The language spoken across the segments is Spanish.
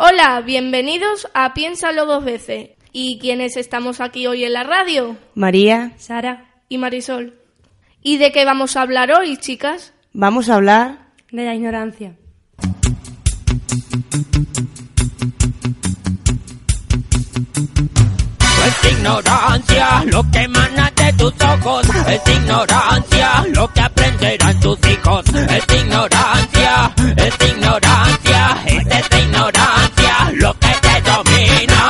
Hola, bienvenidos a Piénsalo dos veces. ¿Y quiénes estamos aquí hoy en la radio? María, Sara y Marisol. ¿Y de qué vamos a hablar hoy, chicas? vamos a hablar De la ignorancia. Es ignorancia lo que emana de tus ojos. Es ignorancia lo que aprenderán tus hijos. Es ignorancia, es ignorancia, es ignorancia lo que te domina.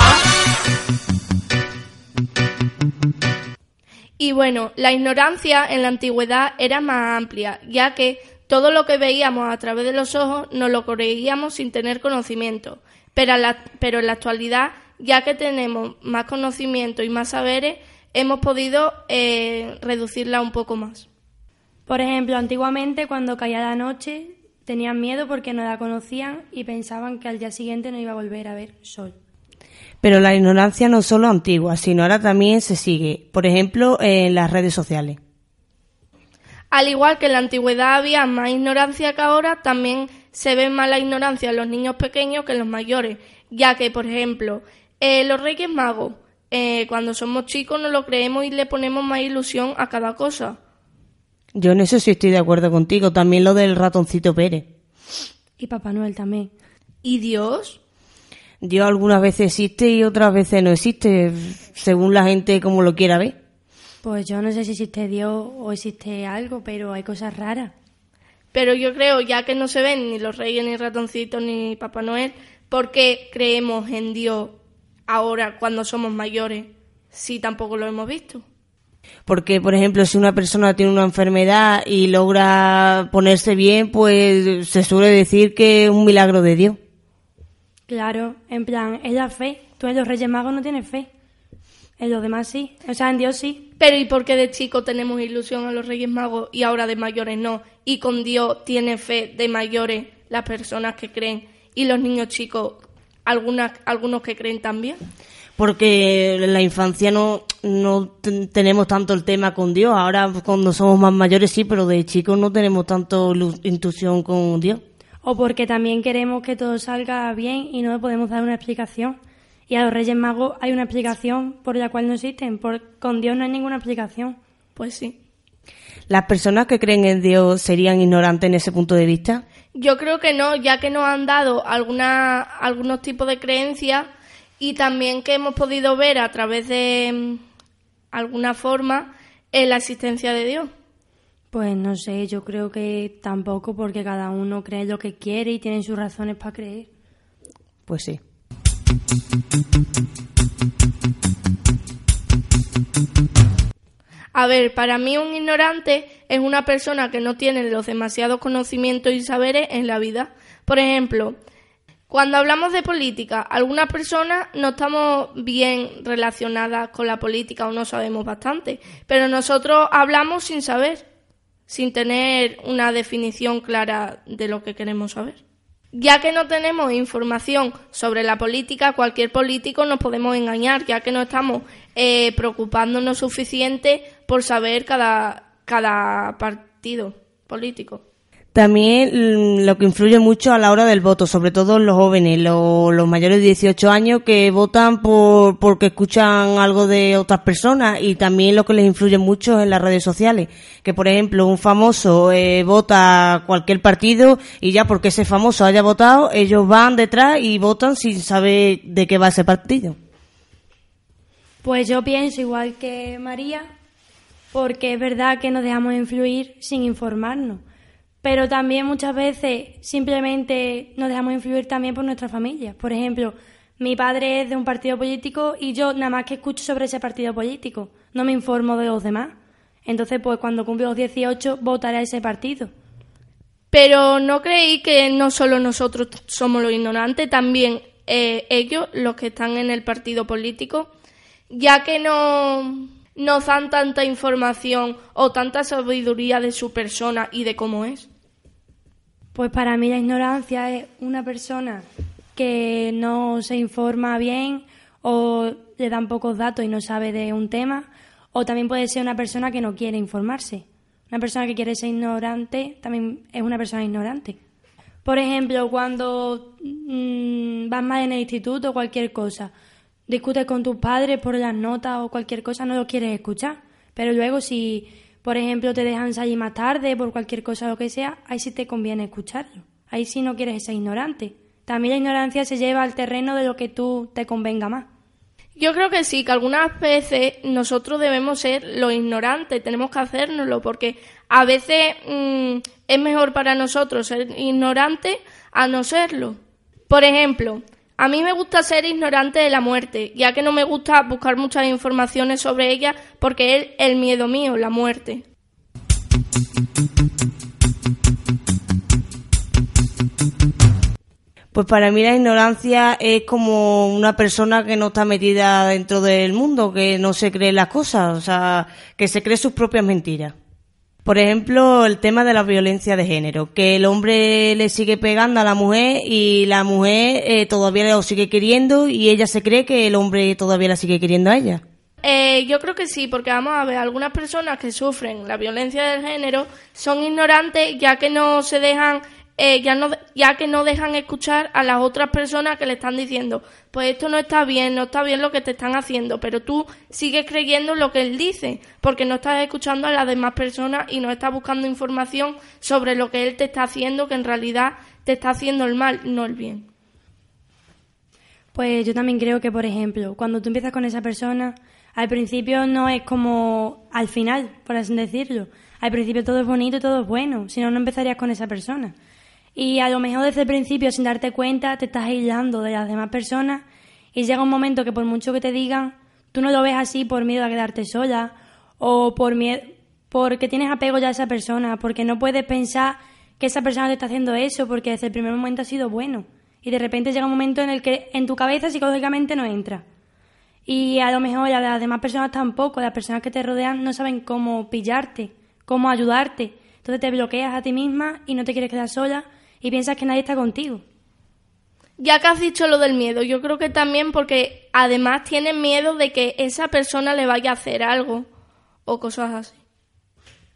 Y bueno, la ignorancia en la antigüedad era más amplia, ya que todo lo que veíamos a través de los ojos nos lo creíamos sin tener conocimiento. Pero, en la- pero en la actualidad, ya que tenemos más conocimiento y más saberes, hemos podido eh, reducirla un poco más. Por ejemplo, antiguamente cuando caía la noche tenían miedo porque no la conocían y pensaban que al día siguiente no iba a volver a ver sol. Pero la ignorancia no es solo antigua, sino ahora también se sigue, por ejemplo, en las redes sociales. Al igual que en la antigüedad había más ignorancia que ahora, también se ve más la ignorancia en los niños pequeños que en los mayores, ya que, por ejemplo, eh, los Reyes Magos, eh, cuando somos chicos nos lo creemos y le ponemos más ilusión a cada cosa. Yo en eso sí estoy de acuerdo contigo, también lo del ratoncito Pérez. Y Papá Noel también. ¿Y Dios? Dios algunas veces existe y otras veces no existe, según la gente como lo quiera ver. Pues yo no sé si existe Dios o existe algo, pero hay cosas raras. Pero yo creo, ya que no se ven ni los reyes, ni ratoncitos, ni Papá Noel, ¿por qué creemos en Dios ahora cuando somos mayores si tampoco lo hemos visto? Porque, por ejemplo, si una persona tiene una enfermedad y logra ponerse bien, pues se suele decir que es un milagro de Dios. Claro, en plan, es la fe. Tú en los Reyes Magos no tienes fe. En los demás sí. O sea, en Dios sí. Pero ¿y por qué de chico tenemos ilusión a los Reyes Magos y ahora de mayores no? Y con Dios tiene fe de mayores las personas que creen y los niños chicos, algunas, algunos que creen también. Porque en la infancia no, no ten- tenemos tanto el tema con Dios. Ahora, cuando somos más mayores, sí, pero de chicos no tenemos tanto intuición con Dios. O porque también queremos que todo salga bien y no le podemos dar una explicación. Y a los Reyes Magos hay una explicación por la cual no existen. Por, con Dios no hay ninguna explicación. Pues sí. ¿Las personas que creen en Dios serían ignorantes en ese punto de vista? Yo creo que no, ya que nos han dado alguna, algunos tipos de creencias y también que hemos podido ver a través de alguna forma eh, la existencia de Dios. Pues no sé, yo creo que tampoco porque cada uno cree lo que quiere y tiene sus razones para creer. Pues sí. A ver, para mí un ignorante es una persona que no tiene los demasiados conocimientos y saberes en la vida. Por ejemplo, cuando hablamos de política, algunas personas no estamos bien relacionadas con la política o no sabemos bastante, pero nosotros hablamos sin saber, sin tener una definición clara de lo que queremos saber. Ya que no tenemos información sobre la política, cualquier político nos podemos engañar, ya que no estamos eh, preocupándonos suficiente por saber cada, cada partido político. También mm, lo que influye mucho a la hora del voto, sobre todo los jóvenes, lo- los mayores de 18 años que votan por porque escuchan algo de otras personas y también lo que les influye mucho en las redes sociales, que por ejemplo un famoso eh, vota cualquier partido y ya porque ese famoso haya votado, ellos van detrás y votan sin saber de qué va ese partido. Pues yo pienso igual que María, porque es verdad que nos dejamos influir sin informarnos. Pero también muchas veces simplemente nos dejamos influir también por nuestra familia. Por ejemplo, mi padre es de un partido político y yo nada más que escucho sobre ese partido político, no me informo de los demás. Entonces, pues cuando cumplo los 18 votaré a ese partido. Pero no creí que no solo nosotros somos los ignorantes, también eh, ellos, los que están en el partido político, ya que no nos dan tanta información o tanta sabiduría de su persona y de cómo es? Pues para mí la ignorancia es una persona que no se informa bien o le dan pocos datos y no sabe de un tema, o también puede ser una persona que no quiere informarse. Una persona que quiere ser ignorante también es una persona ignorante. Por ejemplo, cuando mm, vas mal en el instituto o cualquier cosa, discutes con tus padres por las notas o cualquier cosa, no lo quieres escuchar. Pero luego si, por ejemplo, te dejan salir más tarde por cualquier cosa o lo que sea, ahí sí te conviene escucharlo. Ahí sí no quieres ser ignorante. También la ignorancia se lleva al terreno de lo que tú te convenga más. Yo creo que sí, que algunas veces nosotros debemos ser los ignorantes, tenemos que hacérnoslo, porque a veces mm, es mejor para nosotros ser ignorantes a no serlo. Por ejemplo, a mí me gusta ser ignorante de la muerte, ya que no me gusta buscar muchas informaciones sobre ella porque es el miedo mío, la muerte. Pues para mí la ignorancia es como una persona que no está metida dentro del mundo, que no se cree las cosas, o sea, que se cree sus propias mentiras. Por ejemplo, el tema de la violencia de género, que el hombre le sigue pegando a la mujer y la mujer eh, todavía lo sigue queriendo y ella se cree que el hombre todavía la sigue queriendo a ella. Eh, yo creo que sí, porque vamos a ver, algunas personas que sufren la violencia del género son ignorantes ya que no se dejan eh, ya, no, ya que no dejan escuchar a las otras personas que le están diciendo, pues esto no está bien, no está bien lo que te están haciendo, pero tú sigues creyendo lo que él dice, porque no estás escuchando a las demás personas y no estás buscando información sobre lo que él te está haciendo, que en realidad te está haciendo el mal, no el bien. Pues yo también creo que, por ejemplo, cuando tú empiezas con esa persona, al principio no es como al final, por así decirlo. Al principio todo es bonito y todo es bueno, si no, no empezarías con esa persona. Y a lo mejor desde el principio, sin darte cuenta, te estás aislando de las demás personas y llega un momento que por mucho que te digan, tú no lo ves así por miedo a quedarte sola o por miedo porque tienes apego ya a esa persona, porque no puedes pensar que esa persona te está haciendo eso porque desde el primer momento ha sido bueno. Y de repente llega un momento en el que en tu cabeza psicológicamente no entra. Y a lo mejor las demás personas tampoco, las personas que te rodean no saben cómo pillarte, cómo ayudarte. Entonces te bloqueas a ti misma y no te quieres quedar sola y piensas que nadie está contigo. Ya que has dicho lo del miedo, yo creo que también porque además tienen miedo de que esa persona le vaya a hacer algo o cosas así.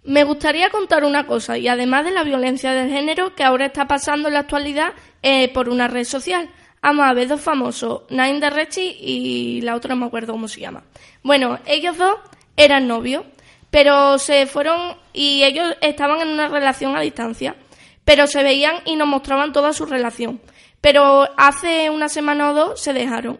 Me gustaría contar una cosa, y además de la violencia del género que ahora está pasando en la actualidad eh, por una red social. Vamos a ver dos famosos, Nine de Rechi y la otra no me acuerdo cómo se llama. Bueno, ellos dos eran novios, pero se fueron y ellos estaban en una relación a distancia pero se veían y nos mostraban toda su relación. Pero hace una semana o dos se dejaron.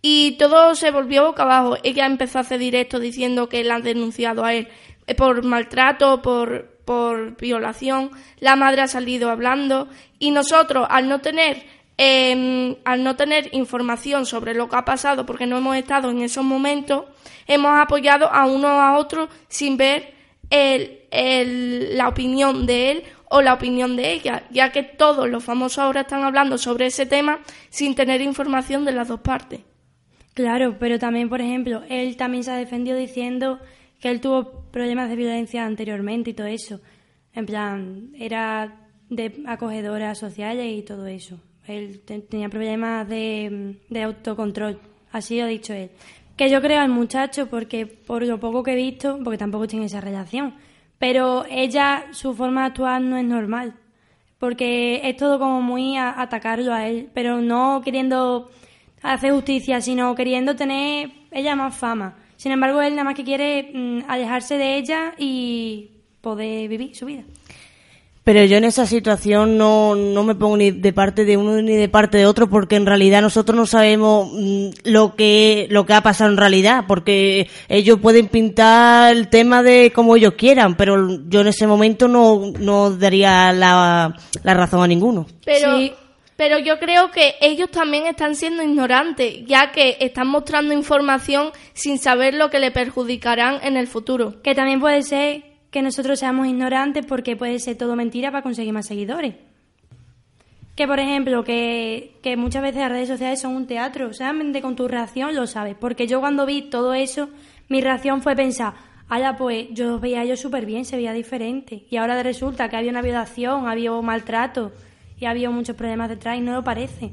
Y todo se volvió boca abajo. Ella empezó a hacer directo diciendo que la han denunciado a él eh, por maltrato, por, por violación. La madre ha salido hablando. Y nosotros, al no tener em, al no tener información sobre lo que ha pasado, porque no hemos estado en esos momentos, hemos apoyado a uno a otro sin ver el, la opinión de él o la opinión de ella, ya que todos los famosos ahora están hablando sobre ese tema sin tener información de las dos partes. Claro, pero también, por ejemplo, él también se ha defendido diciendo que él tuvo problemas de violencia anteriormente y todo eso. En plan, era de acogedoras sociales y todo eso. Él tenía problemas de, de autocontrol, así lo ha dicho él. Que yo creo al muchacho porque por lo poco que he visto, porque tampoco tiene esa relación, pero ella, su forma de actuar no es normal, porque es todo como muy a atacarlo a él, pero no queriendo hacer justicia, sino queriendo tener ella más fama. Sin embargo, él nada más que quiere mm, alejarse de ella y poder vivir su vida. Pero yo en esa situación no, no me pongo ni de parte de uno ni de parte de otro porque en realidad nosotros no sabemos mm, lo que, lo que ha pasado en realidad porque ellos pueden pintar el tema de como ellos quieran, pero yo en ese momento no, no daría la, la razón a ninguno. Pero, pero yo creo que ellos también están siendo ignorantes, ya que están mostrando información sin saber lo que le perjudicarán en el futuro. Que también puede ser que nosotros seamos ignorantes porque puede ser todo mentira para conseguir más seguidores. que, por ejemplo, que, que muchas veces las redes sociales son un teatro. Solamente con tu reacción lo sabes. Porque yo cuando vi todo eso, mi reacción fue pensar, allá pues yo veía yo súper bien, se veía diferente. Y ahora resulta que había una violación, había maltrato y había muchos problemas detrás y no lo parece.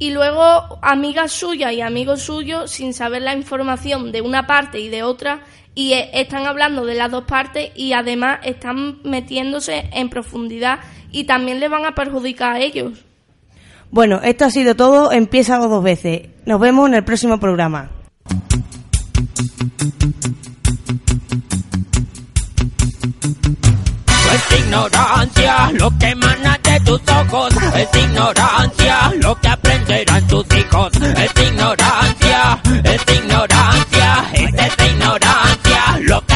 Y luego amigas suyas y amigos suyos, sin saber la información de una parte y de otra, y eh, están hablando de las dos partes y además están metiéndose en profundidad y también le van a perjudicar a ellos. Bueno, esto ha sido todo. Empieza dos veces. Nos vemos en el próximo programa. Es ignorancia lo que emana de tus ojos, es ignorancia lo que aprenderán tus hijos, es ignorancia, es ignorancia, es esta ignorancia lo que